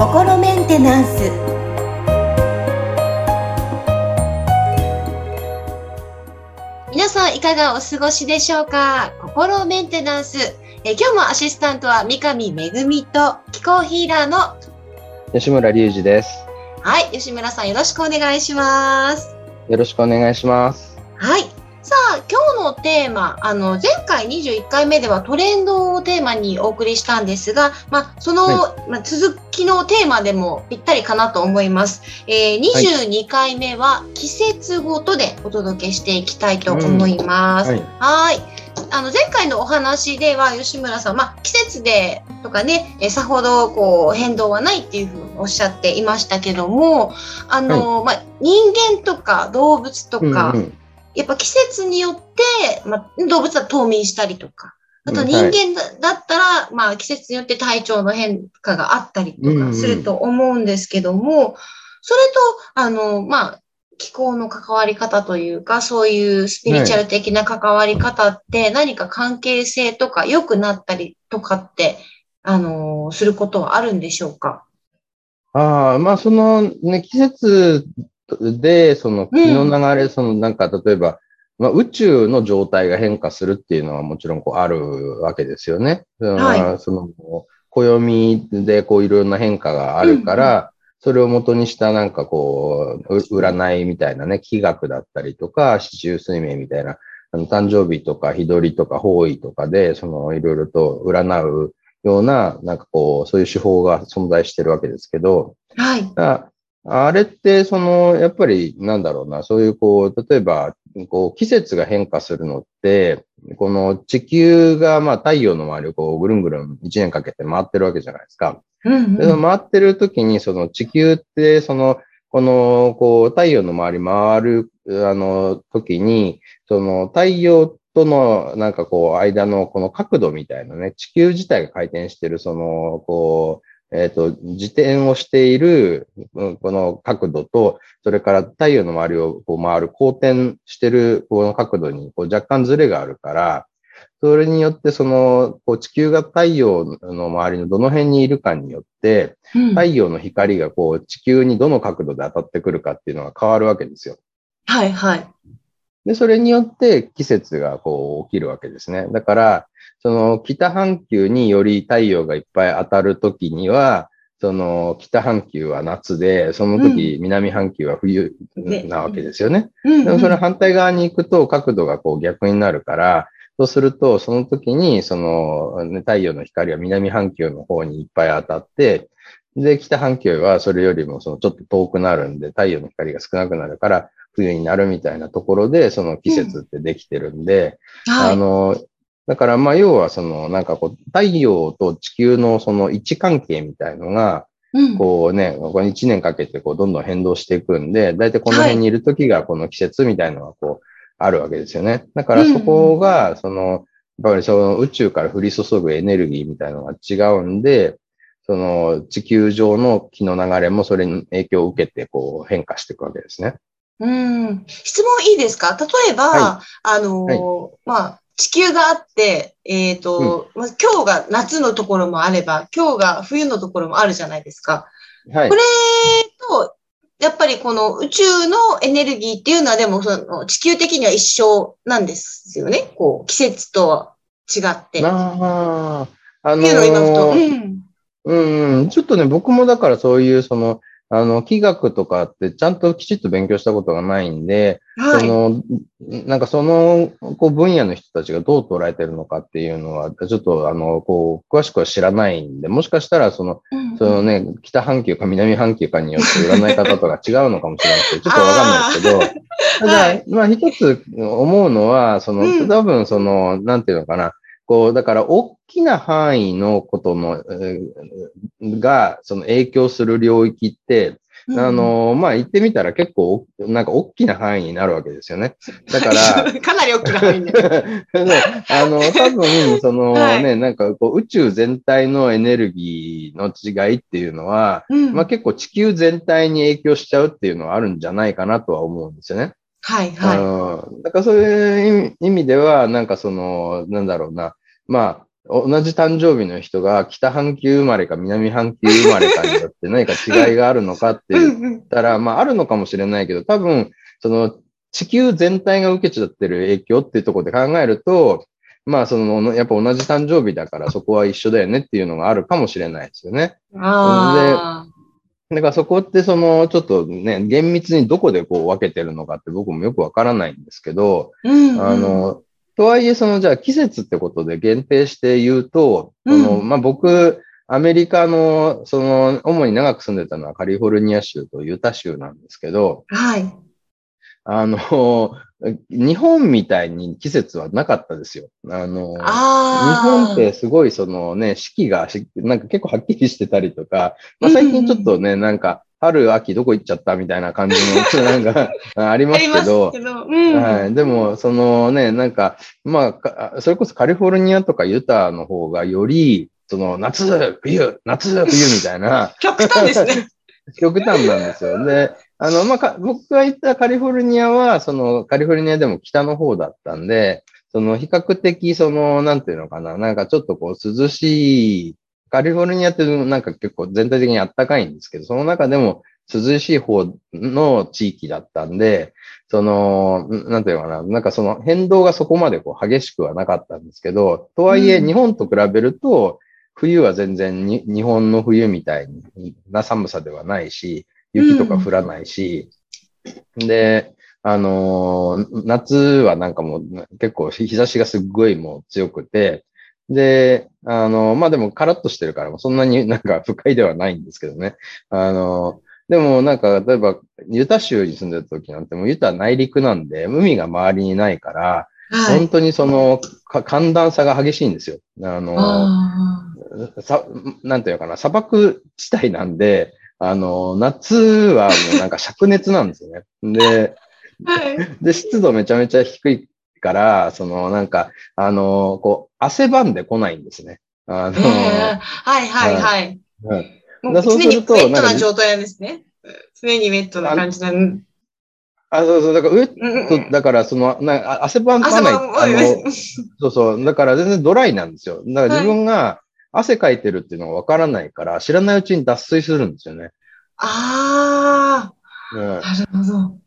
心メンテナンス皆さんいかがお過ごしでしょうか？心メンテナンス。え今日もアシスタントは三上恵と気候ヒーラーの吉村隆二です。はい、吉村さんよろしくお願いします。よろしくお願いします。はい。テーマ、あの、前回21回目ではトレンドをテーマにお送りしたんですが、まあ、その、はまあ、続きのテーマでもぴったりかなと思います。えー、22回目は季節ごとでお届けしていきたいと思います。はい。はい。あの、前回のお話では、吉村さん、まあ、季節でとかね、えさほど、こう、変動はないっていうふうにおっしゃっていましたけども、あの、まあ、人間とか動物とか、うんうんやっぱ季節によって、まあ、動物は冬眠したりとか、あとうん人間だ,、だったら、まあ、季節によって体調の変化があったりとかすると思うんですけども、それと、あの、まあ、気候の関わり方というか、そういうスピリチュアル的な関わり方って何か関係性とか良くなったりとかって、あの、することはあるんでしょうか？ああ、まあ、そのね、季節で、その気の流れ、そのなんか、例えば、まあ、宇宙の状態が変化するっていうのはもちろんこうあるわけですよね。はその暦でこういろんな変化があるから、それを元にしたなんかこう、う占いみたいなね、気学だったりとか、四柱推命みたいな、あの誕生日とか日取りとか方位とかで、そのいろいろと占うような、なんかこう、そういう手法が存在してるわけですけど、はい。ああれって、その、やっぱり、なんだろうな、そういう、こう、例えば、こう、季節が変化するのって、この地球が、まあ、太陽の周りをこう、ぐるんぐるん一年かけて回ってるわけじゃないですか。うんでその回ってる時に、その地球って、その、この、こう、太陽の周り回る、あの、時に、その、太陽との、なんかこう、間のこの角度みたいなね、地球自体が回転してる、その、こう、えっ、と、自転をしている、うんこの角度と、それから太陽の周りをこう回る、公転してる、この角度にこう若干ズレがあるから、それによって、その、こう地球が太陽の周りのどの辺にいるかによって、うん太陽の光がこう地球にどの角度で当たってくるかっていうのが変わるわけですよ。はい、はい。で、それによって季節がこう起きるわけですね。だから、その北半球により太陽がいっぱい当たるときには、その北半球は夏で、その時南半球は冬ねなわけですよね。うん。でもそれ反対側に行くと角度がこう逆になるから、そうすると、その時に、その、ね、太陽の光は南半球の方にいっぱい当たって、で、北半球はそれよりもそのちょっと遠くなるんで、太陽の光が少なくなるから、冬になるみたいなところで、その季節ってできてるんで、はい。あの、だからまあ要はそのなんかこう太陽と地球のその位置関係みたいのが、うんこうね、こう1年かけてこうどんどん変動していくんで、だいたいこの辺にいる時がこの季節みたいのがこうあるわけですよね。だからそこが、その、やっぱりその宇宙から降り注ぐエネルギーみたいのが違うんで、その地球上の気の流れもそれに影響を受けてこう変化していくわけですね。うん。質問いいですか？例えば、はあのーまあ、地球があって、えっ、と、まあ、今日が夏のところもあれば、今日が冬のところもあるじゃないですか。はいこ。れと、やっぱりこの宇宙のエネルギーっていうのはでもその地球的には一緒なんですよね。こう、季節とは違って。っああ、あていうのを今ふと。のうん。うんうん、ちょっとね、僕もだからそういう、その、あの、気学とかってちゃんときちっと勉強したことがないんで、はい。その、なんかその、こう、分野の人たちがどう捉えてるのかっていうのは、ちょっと、あの、こう、詳しくは知らないんで、もしかしたら、その、うんそのね、北半球か南半球かによって占い方とか違うのかもしれないですけど、ちょっとわかんないですけど、ただ、はい。まあ一つ思うのは、その、うん。多分その、なんていうのかな、こう、だから、大きな範囲のことの、えーが、その影響する領域って、あ、の、まあ、言ってみたら結構、なんか大きな範囲になるわけですよね。だから、かなり大きな範囲で。あの、多分、そのはい。ね、なんかこう宇宙全体のエネルギーの違いっていうのは、うん。まあ結構地球全体に影響しちゃうっていうのはあるんじゃないかなとは思うんですよね。はい、はうん。だからそういう意味では、なんかその、なんだろうな、まあ、同じ誕生日の人が北半球生まれか南半球生まれかによって何か違いがあるのかって言ったら、まああるのかもしれないけど、多分、その地球全体が受けちゃってる影響っていうところで考えると、まあその、やっぱ同じ誕生日だからそこは一緒だよねっていうのがあるかもしれないですよね。あで、だからそこってその、ちょっとね、厳密にどこでこう分けてるのかって僕もよくわからないんですけど、うんうん。あの、とはいえ、その、じゃあ季節ってことで限定して言うと、その、うんまあ、僕、アメリカの、その、主に長く住んでたのはカリフォルニア州とユタ州なんですけど、はい。あの、日本みたいに季節はなかったですよ。あの、日ああ。本ってすごいそのね、四季がしなんか結構はっきりしてたりとか、まあ、最近ちょっとね、なんか、春、秋どこ行っちゃったみたいな感じの、なんか、ありますけど、うん。はい。でも、そのね、なんか、まあか、それこそカリフォルニアとかユタの方がより、その夏、冬、夏、冬みたいな、極端ですね。極端なんですよ。で、あの、まあか、僕が行ったカリフォルニアは、その、カリフォルニアでも北の方だったんで、その、比較的、その、なんていうのかな、なんかちょっとこう、涼しい、カリフォルニアってなんか結構全体的に暖かいんですけど、その中でも涼しい方の地域だったんで、その、なんていうのかな、なんかその変動がそこまでこう激しくはなかったんですけど、とはいえうん。日本と比べると、冬は全然に日本の冬みたいな寒さではないし、雪とか降らないし、で、あのー夏はなんかもう結構日差しがすっごいもう強くて、で、あのーまあ、でもカラッとしてるから、そんなに なんか不快ではないんですけどね。あのーでもなんか、例えば、ユタ州に住んでた時なんて、もうユタは内陸なんで、海が周りにないから、はい。本当にその、か寒暖差が激しいんですよ。あのーあさ、なんていうのかな、砂漠地帯なんで、あの、夏はもうなんか灼熱なんですよね。で、ー はい。で、湿度めちゃめちゃ低いから、そのなんか、あの、こう、汗ばんでこないんですね。あの、ええはいはいはい。うんもうだそう常にウェットな状態なんですね。常にウェットな感じなの。あ、そうそう、だから、上うんと、だから、その、なあ汗ばまない、汗ばあの、む。そうそう、だから全然ドライなんですよ。だから自分が汗かいてるっていうのがわからないから、知らないうちに脱水するんですよね。あうんあ、なるほど。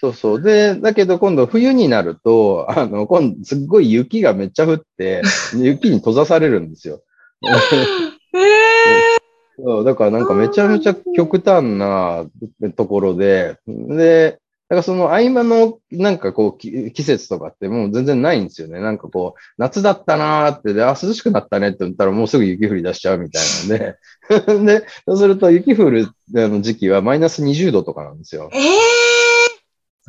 そうそう。で、だけど今度冬になると、あの、今度すっごい雪がめっちゃ降って、雪に閉ざされるんですよ。ええそうだからなんかめちゃめちゃ極端なところで、で、だからその合間のなんかこうき季節とかってもう全然ないんですよね。なんかこう、夏だったなーって、で、あ、涼しくなったねって言ったらもうすぐ雪降り出しちゃうみたいなんで、で、そうすると雪降るあの時期はマイナス20度とかなんですよ。ええ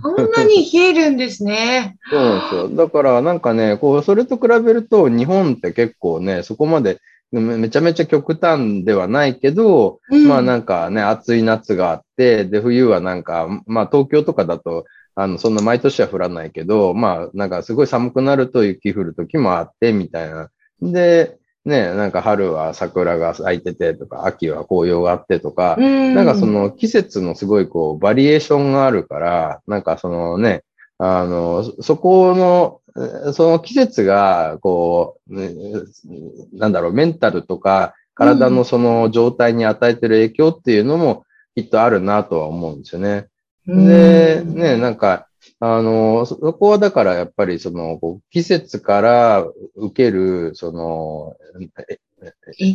そんなに冷えるんですね。そうなんですよ。だからなんかね、こう、それと比べると日本って結構ね、そこまでめめちゃめちゃ極端ではないけど、うんまあなんかね、暑い夏があって、で、冬はなんか、まあ東京とかだと、あの、そんな毎年は降らないけど、まあなんかすごい寒くなると雪降る時もあって、みたいな。で、ね、なんか春は桜が咲いててとか、秋は紅葉があってとか、うん。なんかその季節のすごいこうバリエーションがあるから、なんかそのね、あの、そそこの、えーその季節が、こう、ねなんだろう、メンタルとか、体のその状態に与えてる影響っていうのもきっとあるなとは思うんですよね。で、ね、なんか、あの、そそこはだからやっぱりその、季節から受ける、その、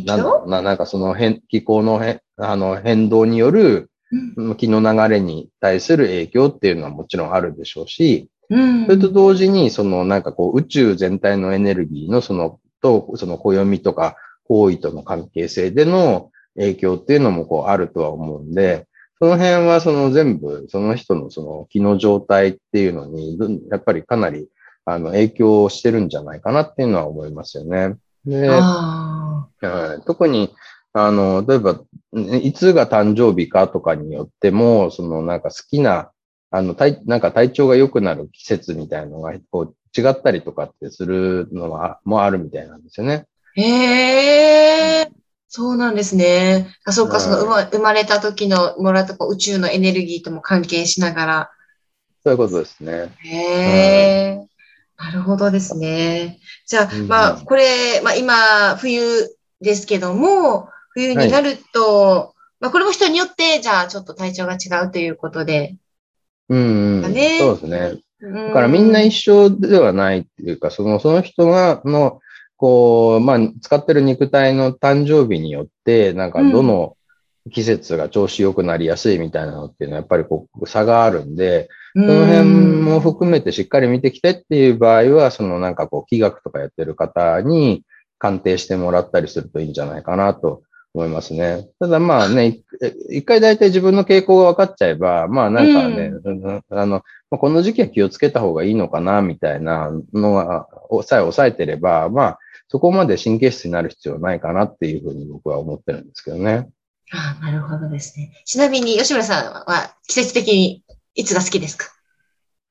なんだろ響うな、なんかその変、気候の変、あの変動によるうん。気の流れに対する影響っていうのはもちろんあるでしょうし、うん。それと同時に、そのなんかこう宇宙全体のエネルギーのその、と、その暦とか方位との関係性での影響っていうのもこうあるとは思うんで、その辺はその全部その人のその気の状態っていうのに、どやっぱりかなりあの影響してるんじゃないかなっていうのは思いますよね。で、あはい特に、あの、例えば、ねいつが誕生日かとかによっても、そのなんか好きな、あの、体、なんか体調が良くなる季節みたいなのが、こう、違ったりとかってするのは、もあるみたいなんですよね。ーへえ、そうなんですね。あ、そうか、はいその生ま生まれた時のもらった宇宙のエネルギーとも関係しながら。そういうことですね。へえ。なるほどですね。じゃあ、まあ、これ、まあ今、冬ですけども、冬になると、はい、まあこれも人によって、じゃあちょっと体調が違うということで。うん、うん、ね、そうですね。だからみんな一緒ではないっていうか、その、その人が、の、こう、まあ、使ってる肉体の誕生日によって、なんかどの季節が調子良くなりやすいみたいなのっていうのはやっぱりこう差があるんで、その辺も含めてしっかり見てきてっていう場合は、そのなんかこう、気学とかやってる方に鑑定してもらったりするといいんじゃないかなと思いますね。ただまあね、一回大体自分の傾向が分かっちゃえば、まあなんかね、うん、あの、この時期は気をつけた方がいいのかな、みたいなのが、さえ抑えてれば、まあ、そこまで神経質になる必要ないかなっていうふうに僕は思ってるんですけどね。ああ、なるほどですね。ちなみに吉村さんは季節的にいつが好きですか？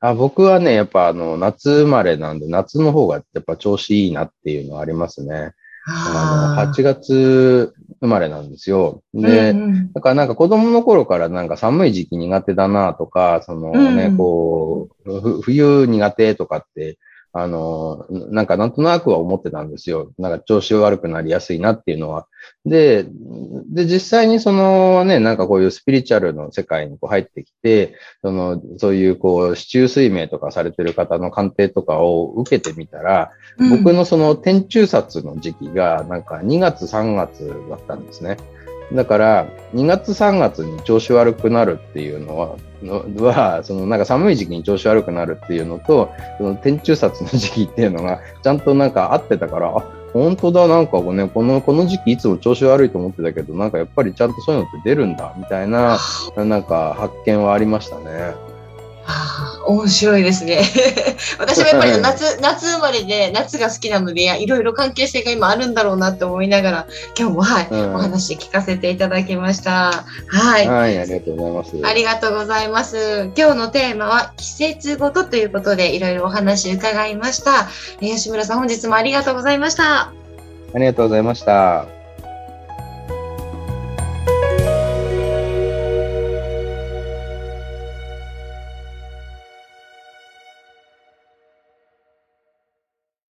あ僕はね、やっぱあの、夏生まれなんで、夏の方がやっぱ調子いいなっていうのはありますね。あの、8月生まれなんですよ。で、うんうん、だからなんか子供の頃からなんか寒い時期苦手だなとか、そのね、うん、こう、冬苦手とかってあの、なんかなんとなくは思ってたんですよ。なんか調子悪くなりやすいなっていうのは。で、で、実際にそのね、なんかこういうスピリチュアルの世界にこう入ってきて、その、そういうこう、市中水明とかされてる方の鑑定とかを受けてみたら、うん、僕のその天中殺の時期がなんか2月3月だったんですね。だから、2月3月に調子悪くなるっていうのは、は、そのなんか寒い時期に調子悪くなるっていうのと、その天中殺の時期っていうのが、ちゃんとなんか合ってたから、あ、本当だ、なんかね、この、この時期いつも調子悪いと思ってたけど、なんかやっぱりちゃんとそういうのって出るんだ、みたいな、なんか発見はありましたね。はあ、面白いですね。私もやっぱり 夏、夏生まれで夏が好きなので、いろいろ関係性が今あるんだろうなって思いながら、今日もはい、うん、お話聞かせていただきました。はい。はい、ありがとうございます。ありがとうございます。今日のテーマは季節ごとということで、いろいろお話伺いました。吉村さん、本日もありがとうございました。ありがとうございました。